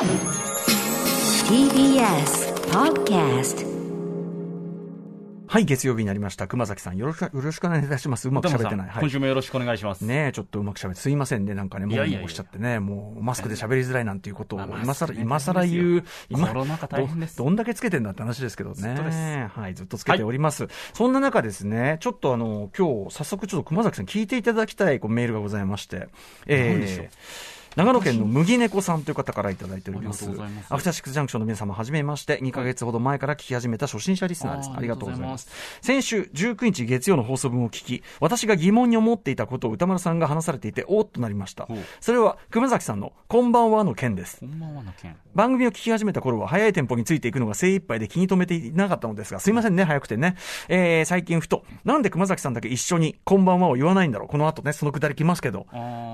TBS Podcast はい、月曜日になりました。熊崎さん、よろしく、よろしくお願いいたします。うまく喋ってない。はい今。週もよろしくお願いします。ねえ、ちょっとうまく喋って、すいませんね、なんかね、もういやいやいやもうしちゃってね、もうマスクで喋りづらいなんていうことを、まあ今更、今更言う、今コロナ禍大変ですど、どんだけつけてんだって話ですけどね。ずっとですはい、ずっとつけております。そんな中ですね、ちょっとあの、今日、早速ちょっと熊崎さん聞いていただきたいこうメールがございまして、何でしょうえー長野県の麦猫さんという方からいただいております。アフターシックスジャンクションの皆様、はじめまして、2ヶ月ほど前から聞き始めた初心者リスナーです。ありがとうございます。先週19日月曜の放送分を聞き、私が疑問に思っていたことを歌丸さんが話されていて、おーっとなりました。それは、熊崎さんの、こんばんはの件です。こんばんはの件。番組を聞き始めた頃は早いテンポについていくのが精一杯で気に留めていなかったのですが、すいませんね、早くてね。えー、最近ふと、なんで熊崎さんだけ一緒に、こんばんはを言わないんだろう。この後ね、そのくだり来ますけど。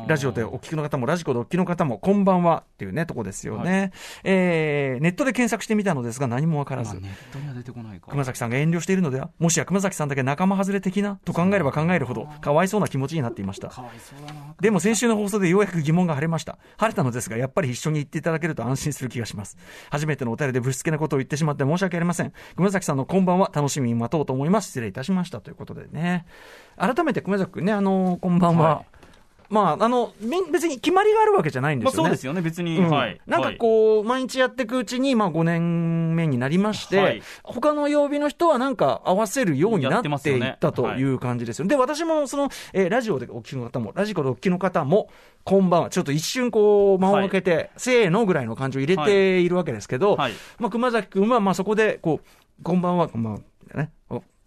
ラジオでお聞きの方も、ラジコでお聞きの方も、こんばんはっていうね、とこですよね。えー、ネットで検索してみたのですが、何もわからずまあ。ネットには出てこないか。熊崎さんが遠慮しているのではもしや熊崎さんだけ仲間外れ的なと考えれば考えるほど、かわいそうな気持ちになっていました。かわいそうだな。でも先週の放送でようやく疑問が晴れました。晴れたのですが、やっぱり一緒に言っていただけると安心する気がします。初めてのお便りでぶしつけなことを言ってしまって申し訳ありません。熊崎さんのこんばんは楽しみに待とうと思います。失礼いたしました。ということでね。改めて熊崎君ね、あのこんばんは。はいまあ、あの、み別に決まりがあるわけじゃないんでよね。ますあそうですよね、別に。うん。はい。なんかこう、毎日やっていくうちに、まあ5年目になりまして、はい。他の曜日の人はなんか合わせるようになやっててますよね。ったとい。う感じですよ。で、私もその、えーラジオでお聞きの方も、ラジコでお聞きの方も、こんばんは、ちょっと一瞬こう、間を空けて、せーのぐらいの感じを入れているわけですけど、はい。まあ熊崎君はまあそこで、こう、こんばんは、こんばんは、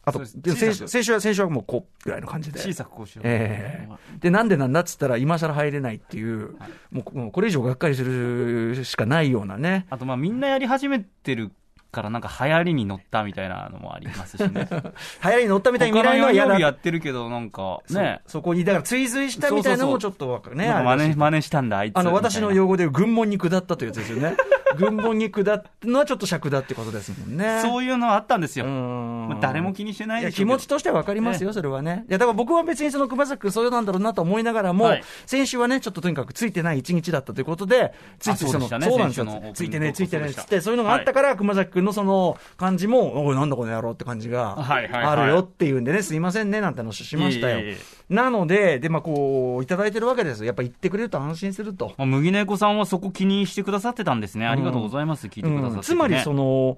あと、先週、先週は、先週はもうこう、ぐらいの感じで。小さくこうしよう。ええで、なんでなんだっつったら、今更入れないっていう、もうもうこれ以上がっかりするしかないようなね。あと、まあ、みんなやり始めてるから、なんか流行りに乗ったみたいなのもありますしね。流行りに乗ったみたいに見られるのは嫌だやってるけど、なんか、ね。そそこに、だから追随したみたいなのもちょっとわかるね。真似、真似したんだ、あいつ。あの、私の用語で軍門に下ったというやつですよね。軍門に下ったのはちょっと尺だってことですもんね。そういうのはあったんですよ。うんまあ誰も気にしてないでし気持ちとしては分かりますよ、それはね。いや、だから僕は別にその熊崎君そういうなんだろうなと思いながらも、はい先週はね、ちょっととにかくついてない一日だったということで、ついついその、そうねそうなんですよ。ついてね、ついてね、そうでしたつって、そういうのがあったから、熊崎君のその感じも、おい、なんだこの野郎って感じがはいはいはいあるよっていうんでね、すいませんね、なんて話しましたよいえいえいえ。なので、で、まあこう、いただいてるわけですよ。やっぱ言ってくれると安心すると。まあ、麦猫さんはそこ気にしてくださってたんですね。ありがとうございます。聞いてくださってて、ねうんつまりその、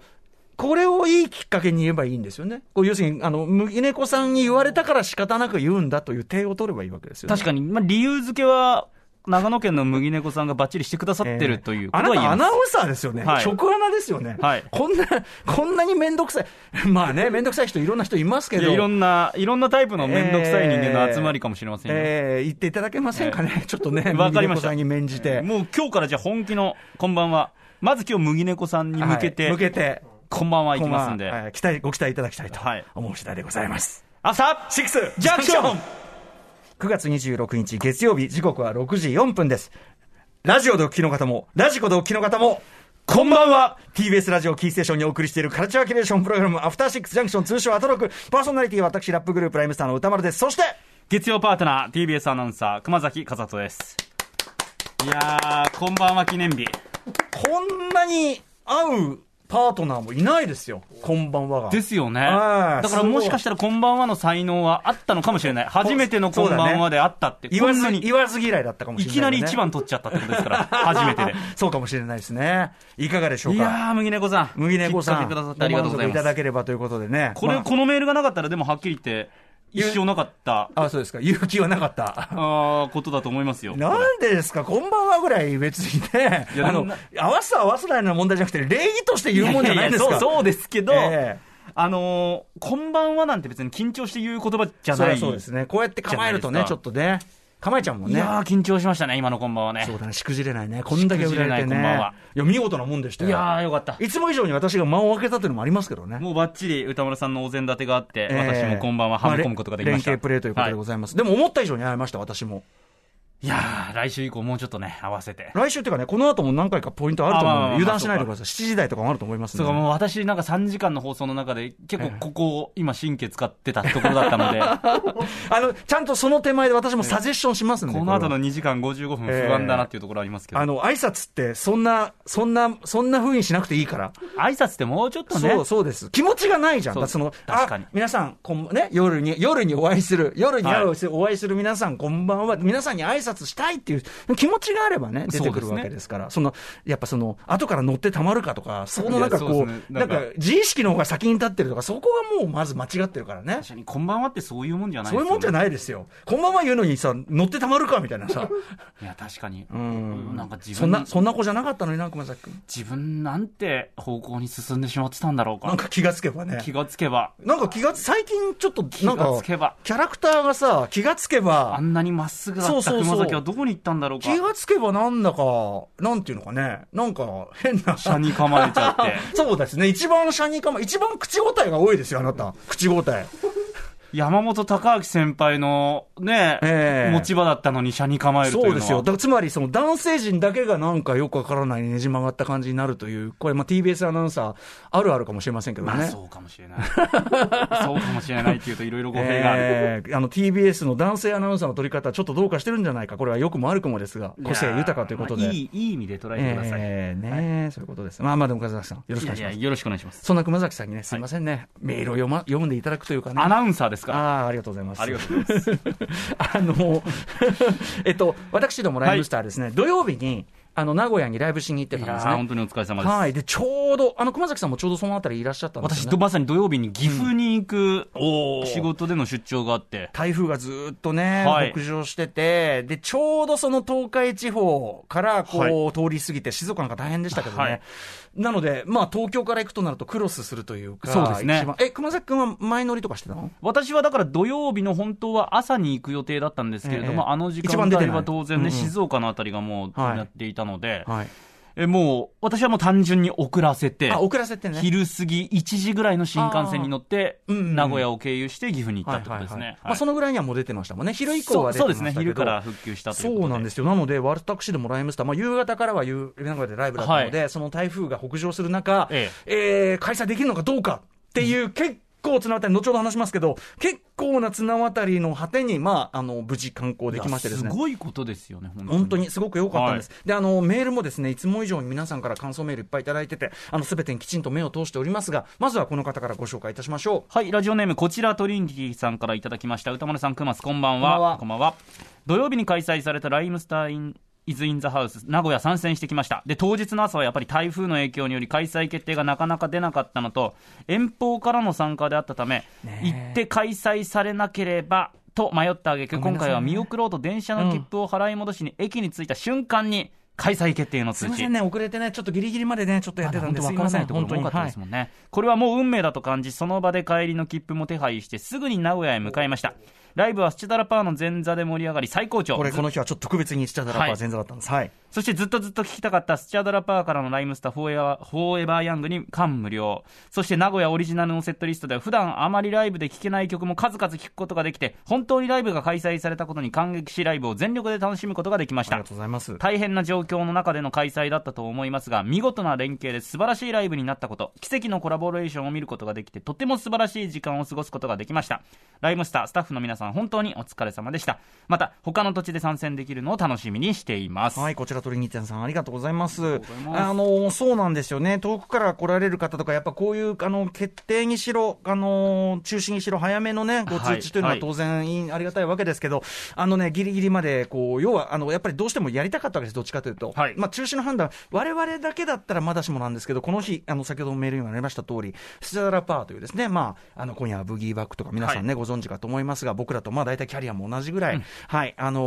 これをいいきっかけに言えばいいんですよね。こう要するに、あの、麦猫さんに言われたから仕方なく言うんだという手を取ればいいわけですよね。確かに、まあ、理由付けは、長野県の麦猫さんがバッチリしてくださってるというこあなとは言えます。たアナウンサーですよね。はい食アナですよね。はいこんな、こんなにめんどくさい。まあね、めんどくさい人いろんな人いますけど。いろんな、いろんなタイプの面倒くさい人間の集まりかもしれませんよ。えー言っていただけませんかね。ちょっとね、わかりました。に免じて。もう今日からじゃあ本気の、こんばんは。まず今日麦猫さんに向けて、はい向けて、こんばんはいきますんで。はい期待、ご期待いただきたいとはい思う次第でございます。朝シックスジャンクション9月26日月曜日時刻は6時4分です。ラジオでお聞きの方も、ラジコでお聞きの方も、こんばんは !TBS ラジオキーステーションにお送りしているカルチャーキュレーションプログラム、アフターシックスジャンクション通称アトロク。パーソナリティは私、ラップグループライムスターの歌丸です。そして、月曜パートナー、TBS アナウンサー、熊崎和人です。いやー、こんばんは記念日。こんなに合うパートナーもいないですよ。こんばんはが。ですよね。はいだからもしかしたらこんばんはの才能はあったのかもしれない。初めてのこんばんはであったって。言わずに言わず嫌いだったかもしれない、いきなり一。番取っちゃったってことですから、初めてで。そうかもしれないですね。いかがでしょうか？いやー、麦猫さん。麦猫さん。きっかけくださってありがとうございご満足いたます。だければということでね。これ、まあこのメールがなかったら、でもはっきり言って、一生なかった、あ、そうですか。勇気はなかった。あーことだと思いますよ。なんでですか、こんばんはぐらい別にね、あの合わす合わせないの問題じゃなくて、礼儀として言うもんじゃないんですか。ややそうそうですけど、えあのーこんばんはなんて別に緊張して言う言葉じゃない。そうですね。こうやって構えるとね、ちょっとね、構えちゃうもんね。いやー、緊張しましたね、今のこんばんはね。そうだね、しくじれないね。こんだけ売られてしくじれないこね。んばんはいや、見事なもんでしたよ。いやー、よかった。いつも以上に私が間を空けたというのもありますけどね。もうばっちり歌丸さんのお膳立てがあって、ええ私もこんばんははめ込むことができました。連携プレーということでごはざいます。でも思った以上に会えました、私も。いやー、来週以降もうちょっとね、合わせて。来週っていうかね、この後も何回かポイントあると思うので、油断しないでください。7時台とかもあると思いますそうか。もう私なんか3時間の放送の中で、結構ここ、今神経使ってたところだったので、あの、ちゃんとその手前で私もサジェッションしますんで。この後の2時間55分不安だなっていうところありますけど、あの、挨拶って、そんな、そんな、そんな風にしなくていいから。挨拶ってもうちょっとね、そう、そうです。気持ちがないじゃん。その、確かにあ皆さん、こん、ね、夜に、夜にお会いする、夜にお会いする皆さん、こんばんは。皆さんに挨拶したいっていう気持ちがあればね、出てくるわけですから。その、やっぱその、後から乗ってたまるかとか、そのなんかこう、うですねなんんか、自意識の方が先に立ってるとか、そこがもうまず間違ってるからね。確かにこんばんはってそういうもんじゃないそういうもんじゃいないですよ。こんばんは言うのにさ、乗ってたまるかみたいなさ。いや、確かに。うんなんか自分そんな、そんな子じゃなかったのにな、熊崎君。自分なんて方向に進んでしまってたんだろうか。なんか気がつけばね。気がつけば、なんか気がつ、最近ちょっと、気なんかがつ、けば、キャラクターがさ、気がつけばあ、んなにまっすぐだったそうそうそう熊崎はどこに行ったんだろうか。気がつけばなんだか、なんていうのかね、なんか変な。車に構えちゃって。そうですね。一番車に構え、一番口答えが多いですよ、あなた。口答え。山本隆明先輩のね、ええ持ち場だったのに車に構えるという。そうですよ。だつまり、その男性陣だけがなんかよくわからないねじ曲がった感じになるという、これ、まあ TBS アナウンサー、あるあるかもしれませんけどね。まあそうかもしれない。そうかもしれないっていうといろいろ語弊がある。えーあの TBS の男性アナウンサーの取り方、ちょっとどうかしてるんじゃないか、これは良くも悪くもですが、個性豊かということで。まあいい、いい意味で捉えてください。えーねそういうことです。まあまあ、でも、風崎さん、よろしくお願いします。いやいや、よろしくお願いします。そんな熊崎さんにね、すいませんね、メールを読,、ま、読んでいただくというかね。アナウンサーですか？ああ、ありがとうございます。ありがとうございます。あの、えっと、私どもライブスターですね、土曜日に、あの、名古屋にライブしに行っていたんですね。本当にお疲れ様です。はい。で、ちょうど、あの、熊崎さんもちょうどそのあたりいらっしゃったんですね。まさに土曜日に岐阜に行くおー仕事での出張があって、台風がずーっとね、はい北上してて、で、ちょうどその東海地方からこう、は通り過ぎて、静岡なんか大変でしたけどね。はいなので、まあ、東京から行くとなるとクロスするというか、そうですね。え、熊崎君は前乗りとかしてたの？私はだから土曜日の本当は朝に行く予定だったんですけれども、ええ。あの時間帯は当然ね、静岡のあたりがもうはいやっていたので、はい。えもう、私はもう単純に遅らせてあ、、遅らせてね。昼過ぎ1時ぐらいの新幹線に乗って、うんうん名古屋を経由して岐阜に行ったってことですね。まあ、そのぐらいにはもう出てましたもんね。昼以降は出てそうましたけどそうですね、昼から復旧したということで。そうなんですよ。なので、私どもライムスター、まあ、夕方からは夕名古屋でライブだったので、その台風が北上する中、ええー開催できるのかどうかっていう、結構綱渡り、後ほど話しますけど、結構な綱渡りの果てに、まあ、あの、無事観光できましてですね。すごいことですよね、本当に。本当にすごく良かったんです、であのメールもですねいつも以上に皆さんから感想メールいっぱいいただいてて、あのすべてにきちんと目を通しておりますが、まずはこの方からご紹介いたしましょう。はい、ラジオネーム、こちらトリニティさんからいただきました。歌丸さん、くます、こんばんは。こんばんはこんばんは。土曜日に開催されたライムスターイン、イズ・イン・ザ・ハウス、名古屋参戦してきました。で、当日の朝はやっぱり台風の影響により開催決定がなかなか出なかったのと、遠方からの参加であったため、行って開催されなければ、と迷った挙句、今回は見送ろうと電車の切符を払い戻しに駅に着いた瞬間に、開催決定の通知。すみませんね、遅れてね、ちょっとギリギリまでね、ちょっとやってたんです。からないところも多かったですもんね、これはもう運命だと感じその場で帰りの切符も手配してすぐに名古屋へ向かいましたライブはスチャダラパーの前座で盛り上がり最高潮これ、この日はちょっと特別にスチャダラパー前座だったんです。はい。そしてずっとずっと聞きたかったスチャダラパーからのライムスターフォーエバーフォーエバーヤングに感無量そして名古屋オリジナルのセットリストでは普段あまりライブで聴けない曲も数々聴くことができて本当にライブが開催されたことに感激しライブを全力で楽しむことができましたありがとうございます。大変な状況の中での開催だったと思いますが見事な連携で素晴らしいライブになったこと奇跡のコラボレーションを見ることができてとても素晴らしい時間を過ごすことができましたライムスタースタッフの皆さん本当にお疲れ様でしたまた他の土地で参戦できるのを楽しみにしています、はい、こちらトリニティアンさん、ありがとうございます。あの、そうなんですよね。遠くから来られる方とか、やっぱこういう、あの、決定にしろ、あの、中止にしろ、早めのね、ご通知というのははい当然いい、ありがたいわけですけど、あのね、ギリギリまで、こう、要は、あの、やっぱりどうしてもやりたかったわけです、どっちかというと。はいまあ、中止の判断、我々だけだったらまだしもなんですけど、この日、あの、先ほどもメールにもありました通り、スチャダラパーというですね、まあ、あの、今夜はブギーバックとか皆さんね、ご存知かと思いますが、僕らとまあ大体キャリアも同じぐらい、はい、あの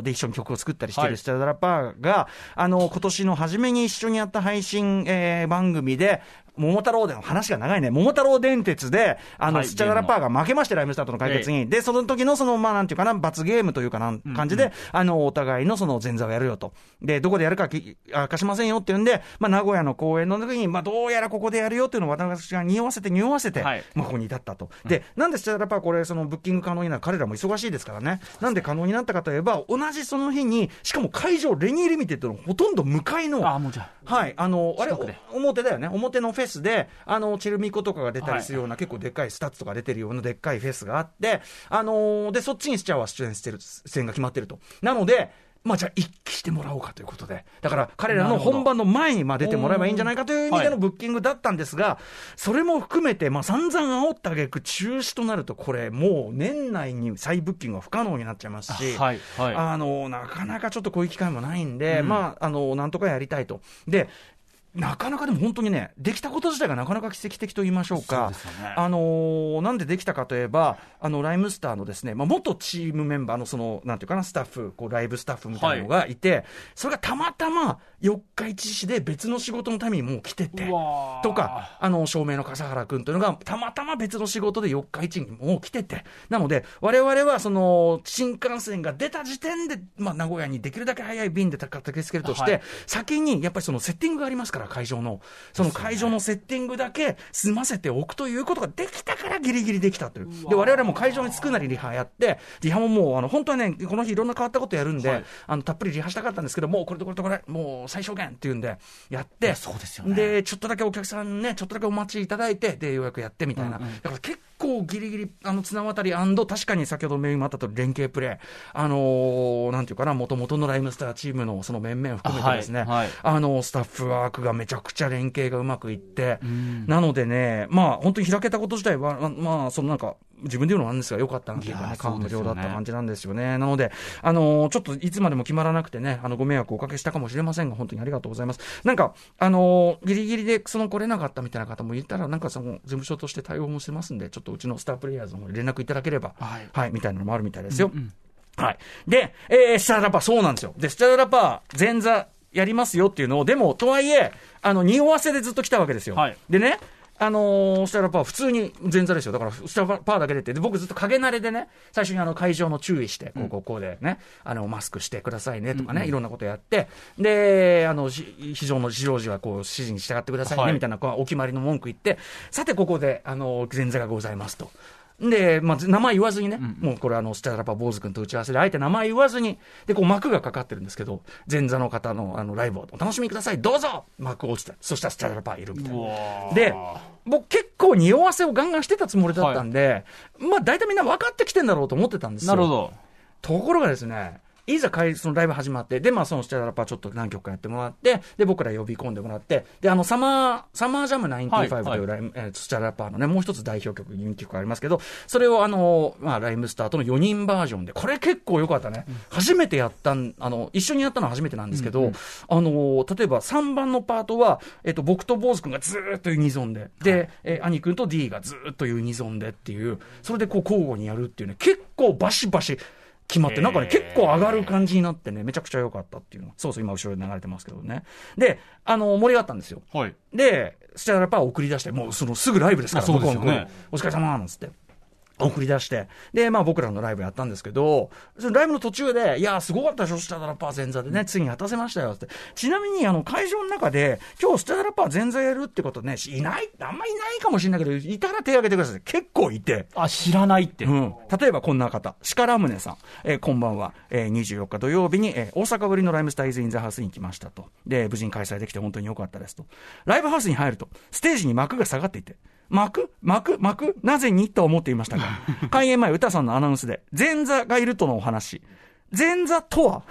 ーで、一緒に曲を作ったりしてはい。るスチャダラパーが、あの、今年の初めに一緒にやった配信、えー番組で、桃太郎での話が長いね、桃太郎電鉄で、あの、はいスチャダラパーが負けまして、ライムスターとの対決に。で、その時の、その、まあ、なんていうかな、罰ゲームというかなん、感じで、あの、お互いのその前座をやるよと。で、どこでやるか明かしませんよっていうんで、まあ、名古屋の公演の時に、まあ、どうやらここでやるよっていうのを私が匂わせて匂わせて、はいまあ、ここに至ったと。で、なんでスチャダラパーこれ、その、ブッキング可能になる彼らも忙しいですからね。なんで可能になったかといえば、同じその日に、しかも会場、レニーリミテッドのほとんど向かいの、あ、もうじゃあ。はい、あの、あれ表だよね、表のフェスで、あの、チェルミコとかが出たりするような、結構でっかい STUTS とか出てるようなでっかいフェスがあって、あのーで、そっちにスチャーは出演してる、出演が決まってると。なので、まあじゃあ一気してもらおうかということで。だから彼らの本番の前にまあ出てもらえばいいんじゃないかという意味ではいのブッキングだったんですが、それも含めて、まあ散々煽った挙句中止となると、これもう年内に再ブッキングは不可能になっちゃいますし、はい、はい。あのなかなかちょっとこういう機会もないんで、うんまあ、あのなんとかやりたいと。でなかなかでも本当にね、できたこと自体がなかなか奇跡的と言いましょうか、そうね。あのーなんでできたかといえば、あのライムスターのですね、まあ、元チームメンバーのその、なんていうかな、スタッフ、こうライブスタッフみたいなのがいて、それがたまたま四日市市で別の仕事のためにもう来ててとか、あの照明の笠原君というのが、たまたま別の仕事で四日市にもう来てて、なので、われわれはその新幹線が出た時点で、まあ、名古屋にできるだけ早い便で駆けつけるとして、はい。先にやっぱりそのセッティングがありますから、会場の。その会場のセッティングだけ済ませておくということができたからギリギリできたという。で、我々も会場に着くなりリハやって、リハももう、あの、本当はね、この日いろんな変わったことやるんで、はいあの、たっぷりリハしたかったんですけど、もうこれとこれとこれ、もう最小限っていうんで、やって、そうですよねで、ちょっとだけお客さんね、ちょっとだけお待ちいただいて、で、ようやくやってみたいな。うんうんだから結構ギリギリ、あの、綱渡り確かに先ほどメインもあったと連携プレー、あのーなんていうかな、もともとのライムスターチームのその面々含めてですね、はいはい。あの、スタッフワークがめちゃくちゃ連携がうまくいって、ん。なのでね、まあ、本当に開けたこと自体は、ままあ、そのなんか、自分で言うのもなんですが、良かったなっていうかね、感無量だった感じなんですよね。なので、あのーちょっといつまでも決まらなくてね、あの、ご迷惑をおかけしたかもしれませんが、本当にありがとうございます。なんか、あのーギリギリでその来れなかったみたいな方もいたら、なんかその、事務所として対応もしてますんで、ちょっとうちのスタープレイヤーズの方に連絡いただければ、はいはい、みたいなのもあるみたいですよ。うんはい。で、えー、スチャダラパー、そうなんですよ。で、スチャダラパー、前座やりますよっていうのを、でも、とはいえ、あの、匂わせでずっと来たわけですよ。はいでね、あのースチャダラパー、普通に前座ですよ。だから、スチャダラパーだけ出て、で、僕ずっと影慣れでね、最初にあの、会場の注意して、こう、こう、こうでね、あの、マスクしてくださいねとかね、いろんなことやって、で、あの、し非常の非常時は、こう、指示に従ってくださいね、はいみたいな、お決まりの文句言って、さて、ここで、あの、前座がございますと。で、まあ、名前言わずにね、もうこれあの、スチャダラパー坊主君と打ち合わせで、あえて名前言わずに、で、こう幕がかかってるんですけど、前座の方のあの、ライブをお楽しみください、どうぞ幕落ちた。そしたらスチャダラパーいるみたいな。ーで、僕結構匂わせをガンガンしてたつもりだったんで、まあ大体みんな分かってきてんだろうと思ってたんですよ。なるほど。ところがですね、いざ会そのライブ始まって、で、まあ、そのスチャダラパーちょっと何曲かやってもらって、で、僕ら呼び込んでもらって、で、あの、サマー、サマージャム95というライム、えースチャダラパーのね、もう一つ代表曲、人気曲ありますけど、それをあの、まあ、ライムスターとの4人バージョンで、これ結構良かったね。初めてやったん、あの、一緒にやったのは初めてなんですけど、あの、例えば3番のパートは、えっと、僕と坊主君がずーっとユニゾンで、で、えー兄君と D がずーっとユニゾンでっていう、それでこう交互にやるっていうね、結構バシバシ、決まって、なんかね、結構上がる感じになってね、めちゃくちゃ良かったっていうの。そうそう、今後ろで流れてますけどね。で、あの、盛り上がったんですよ。はい。で、スチャダラパーを送り出して、もうそのすぐライブですから、あそうですよねお疲れ様なんつって。送り出して、で、まあ僕らのライブやったんですけど、そのライブの途中で、いやー、すごかったでしょ、スチャダラパー前座でね、ついに果たせましたよって。ちなみに、あの、会場の中で、今日スチャダラパー前座やるってことね、いない、あんまいないかもしれないけど、いたら手挙げてください。結構いて。あ、知らないって。うん、例えばこんな方、シカラムネさん、えーこんばんは、えー24日土曜日に、えー大阪ぶりのライムスターイズ・イン・ザ・ハウスに来ましたと。で、無事に開催できて本当に良かったですと。ライブハウスに入ると、ステージに幕が下がっていて、幕幕幕なぜに？と思っていましたが、開演前、歌さんのアナウンスで、前座がいるとのお話。前座とは？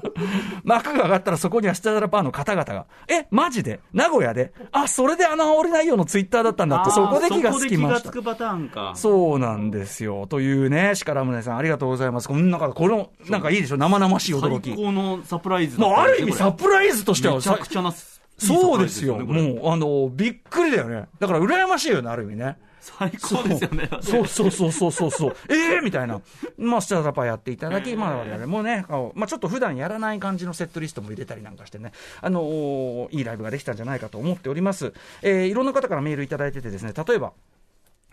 幕が上がったらそこにはスチャダラパーの方々が、え、マジで？名古屋で？あ、それで穴折れないよのツイッターだったんだって、そこで気がつきましたそこで気がつ。くパターンか。そうなんですよ。というね、シカラムネさん、ありがとうございます。この中で、この、なんかいいでしょ？生々しい驚き。最高のサプライズだまあ、ある意味ササプライズとしては、めちゃくちゃな。そうですよ。もう、あの、びっくりだよね。だから羨ましいよね、ある意味ね。最高ですよね。そうそうそうそうそうそう。ええみたいな。まあ、スチャダパやっていただき、まあ、我々もね、まあ、ちょっと普段やらない感じのセットリストも入れたりなんかしてね、あのーいいライブができたんじゃないかと思っております。えーいろんな方からメールいただいててですね、例えば、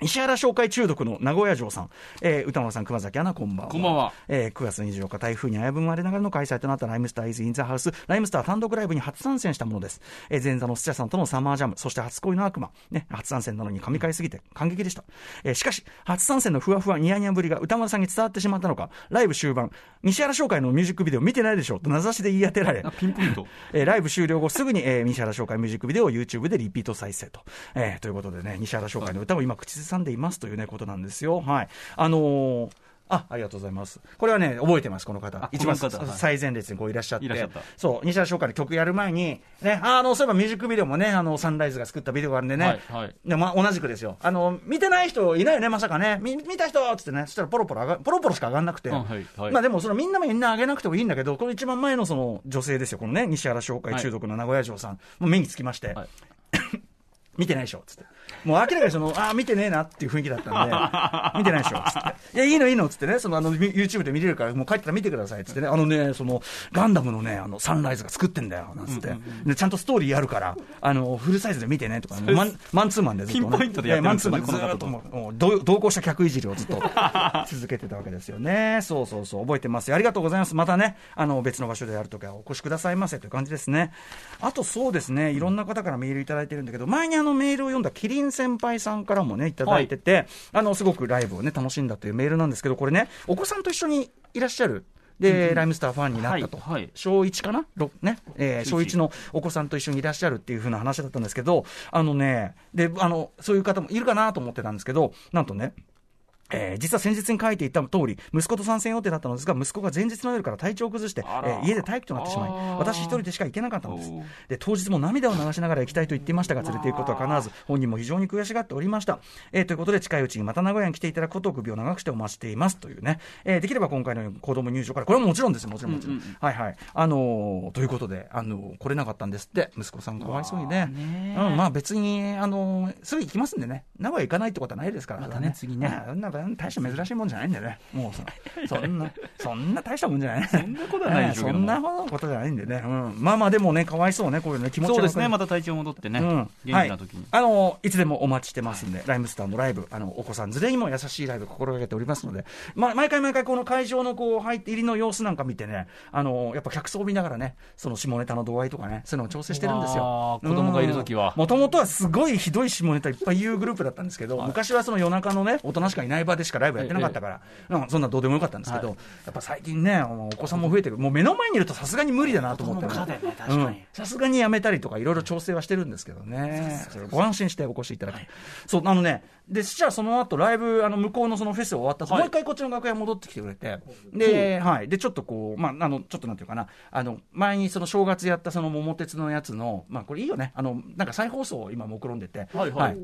石原紹介中毒の名古屋城さん、えー歌丸さん、熊崎アナ、こんばんは。こんばんは。えー9月24日、台風に危ぶまれながらの開催となったライムスターイズ・イン・ザ・ハウス、ライムスター単独ライブに初参戦したものです。えー前座の土屋さんとのサマージャム、そして初恋の悪魔、ね、初参戦なのに噛み替えすぎて感激でした。えーしかし、初参戦のふわふわニヤニヤぶりが歌丸さんに伝わってしまったのか、ライブ終盤、西原紹介のミュージックビデオ見てないでしょと名指しで言い当てられ、あピンポイント。えーライブ終了後すぐに、えー西原紹介ミュージックビデオを YouTube でリピート再生と。えーということでね、西原紹介の歌を今口ずさんでいますというね、ことなんですよ。はい。あのーあ、ありがとうございます。これはね、覚えてます、この方あ。一番最前列にこういらっしゃって。っそう、西原紹介の曲やる前に、ね、あの、そういえばミュージックビデオもね、あの、サンライズが作ったビデオがあるんでね。はいはいで、まあ、同じくですよ。あの、見てない人いないよね、まさかね。み見た人っつってね、そしたらポロポロ上が、ポロポロしか上がんなくて。うんはいはいまあでも、そのみんなみんな上げなくてもいいんだけど、この一番前のその女性ですよ、このね、西原紹介中毒の名古屋城さん、もう目につきまして、はい 見てないでしょ、つって。もう明らかにその、ああ、見てねえなっていう雰囲気だったんで、見てないでしょ、つって。いや、いいのいいの、つってね、その、あの、み YouTube で見れるから、もう帰ったら見てください、つってね、あのね、その、ガンダムのね、あの、サンライズが作ってんだよ、なんつって。で、ちゃんとストーリーあるから、あの、フルサイズで見てね、とか、ね、マンマンツーマンでずっと、ね。ピンポイントでやってマンツーマンでずーっともう同行した客いじりをずっと 続けてたわけですよね。そうそうそう、覚えてますよ。ありがとうございます。またね、あの、別の場所でやるときはお越しくださいませという感じですね。あとそうですね、いろんな方からメールいただいてるんだけど、前にあのメールを読んだキリン先輩さんからもね、いただいてて、あの、すごくライブをね、楽しんだというメールなんですけど、これね、お子さんと一緒にいらっしゃる。で、ライムスターファンになったと。はいはい。小1かな？ろね、えー小1のお子さんと一緒にいらっしゃるっていう風な話だったんですけど、あのね、で、あの、そういう方もいるかなと思ってたんですけど、なんとね、えー実は先日に書いていた通り、息子と参戦予定だったのですが、息子が前日の夜から体調を崩して、えー家で待機となってしまい私一人でしか行けなかったのです。で、当日も涙を流しながら行きたいと言っていましたが、連れて行くことは叶わず、本人も非常に悔しがっておりました。えーということで、近いうちにまた名古屋に来ていただくことを首を長くしてお待ちしていますというね、えーできれば今回の子供入場から、これはもちろんですよ、もちろんもちろん。うんうんはいはい。あのーということで、あのー来れなかったんですって、息子さんかわいそうにね。ね。うん、まあ別に、あのーすぐ行きますんでね、名古屋行かないってことはないですから、またね次ね大した珍しいもんじゃないんだよね。もうそ、そんな、そんな大したもんじゃない。そんなことはないでしょうけども そんなことじゃないんでね。うん。まあまあでもね、かわいそうね、こういうのね、気持ちはそうですね、また体調戻ってね、るうん。元気な時に。はい、あのいつでもお待ちしてますんで、ライムスターのライブ、あのお子さん連れにも優しいライブ心がけておりますので、まあ、毎回毎回この会場のこう入って入りの様子なんか見てね、あのやっぱ客層を見ながらね、その下ネタの度合いとかね、そういうのを調整してるんですよ子供がいる時はもともとはすごいひどい下ネタいっぱい言うグループだったんですけど、昔はその夜中のね、大人しかいない場でしかライブやってなかったから、うんそんなどうでもよかったんですけど、やっぱ最近ね、お子さんも増えてる、もう目の前にいるとさすがに無理だなと思って。さすがにやめたりとか、いろいろ調整はしてるんですけどね、ご安心してお越しいただき、そう、あのね、で、そしたらその後ライブ、あの向こうのそのフェス終わった後、はい。もう一回こっちの楽屋戻ってきてくれて、で、はい、で、ちょっとこう、まあ、あの、ちょっとなんていうかな、あの、前にその正月やったその桃鉄のやつの、まあ、これいいよね、あの、なんか再放送を今目論んでて、はい。はい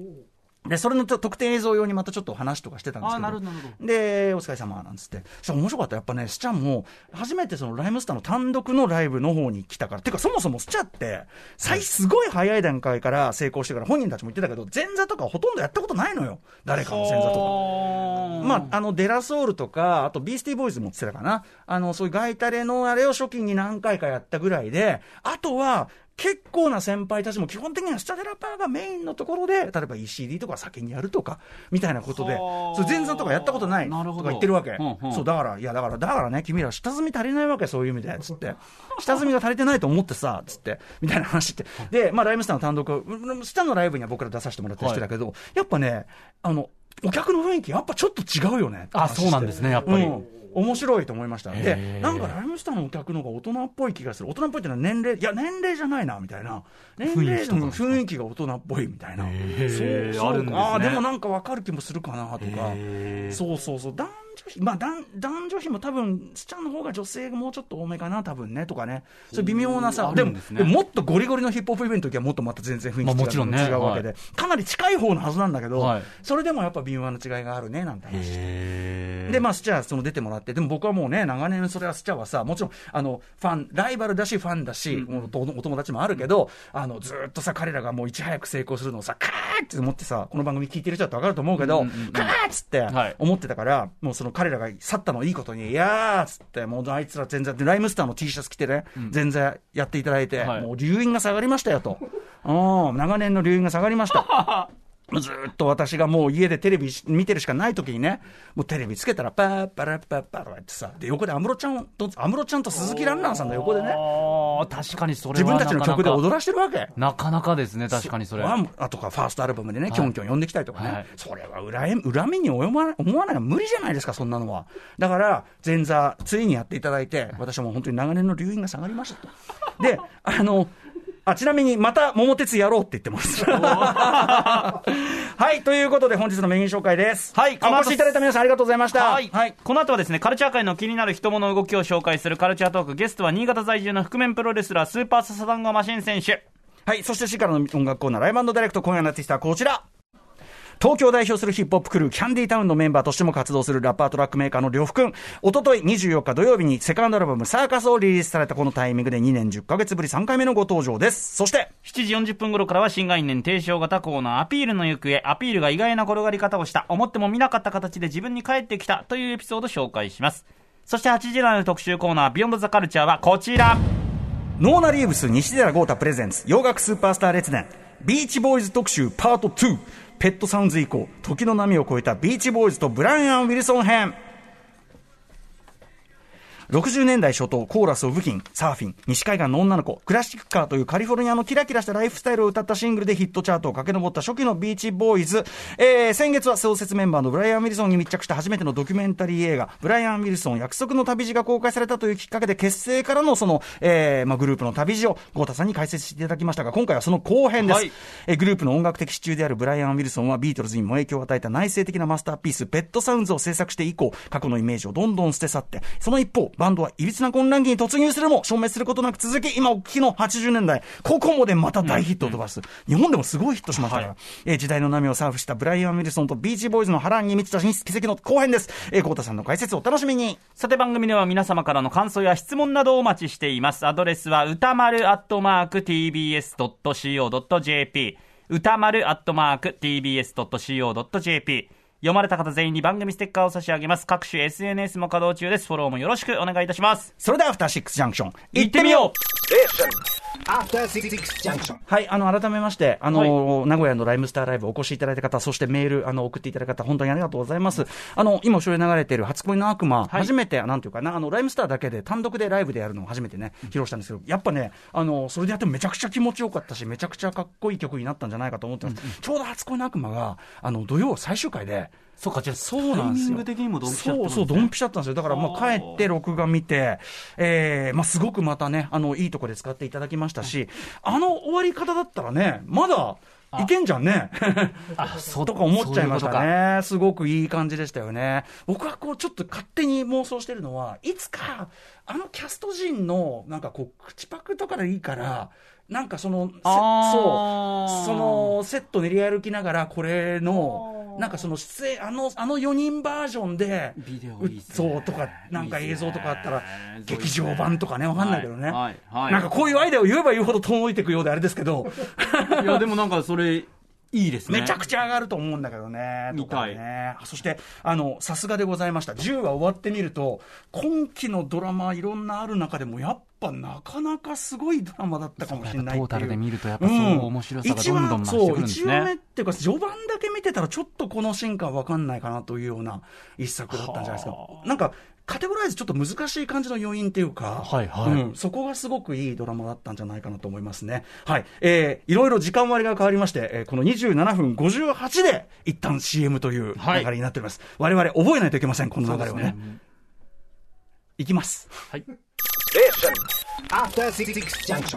で、それのと特典映像用にまたちょっと話とかしてたんですけど。あーなるほどで、お疲れ様なんつって。そ面白かった。やっぱね、スチャンも、初めてそのライムスターの単独のライブの方に来たから。てか、そもそもスチャって、最、すごい早い段階から成功してから、本人たちも言ってたけど、前座とかほとんどやったことないのよ。誰かの前座とか。まあ、あの、デラソウルとか、あとビースティーボーイズもってたかな。あの、そういうガイタレのあれを初期に何回かやったぐらいで、あとは、結構な先輩たちも基本的にはスチャデラパーがメインのところで、例えば ECD とか先にやるとか、みたいなことでは、あそう前座とかやったことないとか言ってるわけ。うんうんそう、だから、いや、だから、だからね、君ら下積み足りないわけ、そういう意味で、つって。下積みが足りてないと思ってさ、つって、みたいな話って。で、まあ、ライムスターの単独、うんスタのライブには僕ら出させてもらったりしてたけど、やっぱね、あの、お客の雰囲気、やっぱちょっと違うよね。あそうなんですねやっぱりうん面白いと思いました。へで、ーなんかライムスターのお客の方が大人っぽい気がする。大人っぽいっていうのは年齢、いや、年齢じゃないな、みたいな。年齢の雰囲気が大人っぽいみたいな。そうそうあでもなんかわかる気もするかな、とかそうそうそう。だん女比、まあ男男女比も多分、スチャンの方が女性がもうちょっと多めかな、多分ね、とかね。そう。いう微妙なさ、あでもでももっとゴリゴリのヒップホップイベントの時はもっとまた全然雰囲気違う,、まあもちろんね。違うわけで、はかなり近い方のはずなんだけど、はい。それでもやっぱ微妙な違いがあるね、なんて話して。へで、まあ、スチャー、その出てもらって、でも僕はもうね、長年、それはスチャーはさ、もちろん、あの、ファン、ライバルだし、ファンだし、もうおお友達もあるけど、あの、ずーっとさ、彼らがもういち早く成功するのをさ、カーって思ってさ、この番組聞いてる人だとわかると思うけど、うんうんうんカーっつってはい。思ってたから、もうその彼らが去ったのをいいことに、いやーっつって、もうあいつら全然、でライムスターの T シャツ着てね、全然やっていただいて、はいもう留飲が下がりましたよと。うん、長年の留飲が下がりました。ずーっと私がもう家でテレビ見てるしかない時にね、もうテレビつけたら、パーパラッパッパラってさ、で、横で安室ちゃんと、安室ちゃんと鈴木蘭蘭さんの横でね、確かにそれ自は分たちの曲で踊らしてるわけ。なかなかですね、確かにそれ。ああとか、ファーストアルバムでね、キョンキョン呼んできたりとかね、はいそれは恨み恨みに思わない思わないのは無理じゃないですか、そんなのは。だから、前座、ついにやっていただいて、私はもう本当に長年の留飲が下がりましたと。で、あの、あ、ちなみに、また、桃鉄やろうって言ってます。はい、ということで、本日のメイン紹介です。はいあお越しいただいた皆さんありがとうございました。はい、この後はですねカルチャー界の気になる人物動きを紹介するカルチャートークゲストは新潟在住の覆面プロレスラースーパーササダンゴマシン選手はい、そしてシからの音楽コーナー、ライブダイレクト、今夜のアーティストはこちら。東京を代表するヒップホップクルー、キャンディータウンのメンバーとしても活動するラッパートラックメーカーの呂布くん。おととい24日土曜日にセカンドアルバムサーカスをリリースされたこのタイミングで2年10ヶ月ぶり3回目のご登場です。そして、7時40分頃からは新概念提唱型コーナーアピールの行方アピールが意外な転がり方をした思っても見なかった形で自分に返ってきたというエピソードを紹介しますそして8時台の特集コーナービヨンドザカルチャーはこちらノーナ・リーブス西寺郷太プレゼンツ洋楽スーパースター列伝ビーチボーイズ特集パート2ペットサウンズ以降時の波を超えたビーチボーイズとブライアン・ウィルソン編。60年代初頭、コーラスを武器に、サーフィン、西海岸の女の子、クラシックカーというカリフォルニアのキラキラしたライフスタイルを歌ったシングルでヒットチャートを駆け上った初期のビーチボーイズ。えー、先月は創設メンバーのブライアン・ウィルソンに密着した初めてのドキュメンタリー映画、ブライアン・ウィルソン約束の旅路が公開されたというきっかけで結成からのその、えー、まあ、グループの旅路を、郷太さんに解説していただきましたが、今回はその後編です。はいえーグループの音楽的支柱であるブライアン・ウィルソンはビートルズにも影響を与えた内省的なマスターピース、ペットサウンズを制作して以降、過去のイメージをどんどん捨て去って、その一方、バンドはいびつな混乱期に突入するも消滅することなく続き、今お聞きの80年代、ココモでまた大ヒットを飛ばす。日本でもすごいヒットしましたから、えー時代の波をサーフしたブライアン・ウィルソンとビーチボーイズの波乱に満ちた奇跡の後編です。えー、郷太さんの解説をお楽しみに。さて番組では皆様からの感想や質問などをお待ちしています。アドレスは歌丸アットマーク tbs.co.jp 歌丸アットマーク tbs.co.jp 読まれた方全員に番組ステッカーを差し上げます。各種 SNS も稼働中です。フォローもよろしくお願いいたします。それでは、アフターシックスジャンクション、行ってみよう.はい、あの、改めまして、あの、名古屋のライムスターライブお越しいただいた方、そしてメール、あの、送っていただいた方、本当にありがとうございます。あの、今後ろに流れている初恋の悪魔、初めて、なんていうかな、あの、ライムスターだけで単独でライブでやるのを初めてね、披露したんですけど、やっぱね、あの、それでやってもめちゃくちゃ気持ちよかったし、めちゃくちゃかっこいい曲になったんじゃないかと思ってます。ちょうど初恋の悪魔が、あの、土曜最終回で、そうか、じゃあ、そうなんですよ。タイミング的にもドンピシャそうそう、ドンピシャだったんですよ。だから、まあ、帰って録画見て、えー、まあ、すごくまたね、あの、いいとこで使っていただきましたし、あの終わり方だったらね、まだ、いけんじゃんね。あ、そうとか思っちゃいましたね。すごくいい感じでしたよね。僕はこう、ちょっと勝手に妄想してるのは、いつか、あのキャスト陣の、なんかこう、口パクとかでいいから、なんかその、そう、その、セット練り歩きながら、これの、なんかその出演、あの、あの4人バージョンで、ビデオいいそうとか、なんか映像とかあったら劇場版とかね、わかんないけどね。はいはい。はい。なんかこういうアイデアを言えば言うほど遠のいていくようであれですけど、いや、でもなんかそれ、いいですね。めちゃくちゃ上がると思うんだけどね。見たいね。あそして、あの、さすがでございました。10話終わってみると、今期のドラマいろんなある中でも、やっぱなかなかすごいドラマだったかもしれないトータルで見るとやっぱそう面白さがどんどん増してくるんですね一話そう、1話目っていうか、序盤だけ見てたらちょっとこの進化わかんないかなというような一作だったんじゃないですか。なんか、カテゴライズちょっと難しい感じの要因っていうか、はいはいうんそこがすごくいいドラマだったんじゃないかなと思いますね。はい。えー、いろいろ時間割が変わりまして、えーこの27分58で一旦 CM という流れになっております。我々覚えないといけません、この流れをね。いきます。はい。After Six Junction.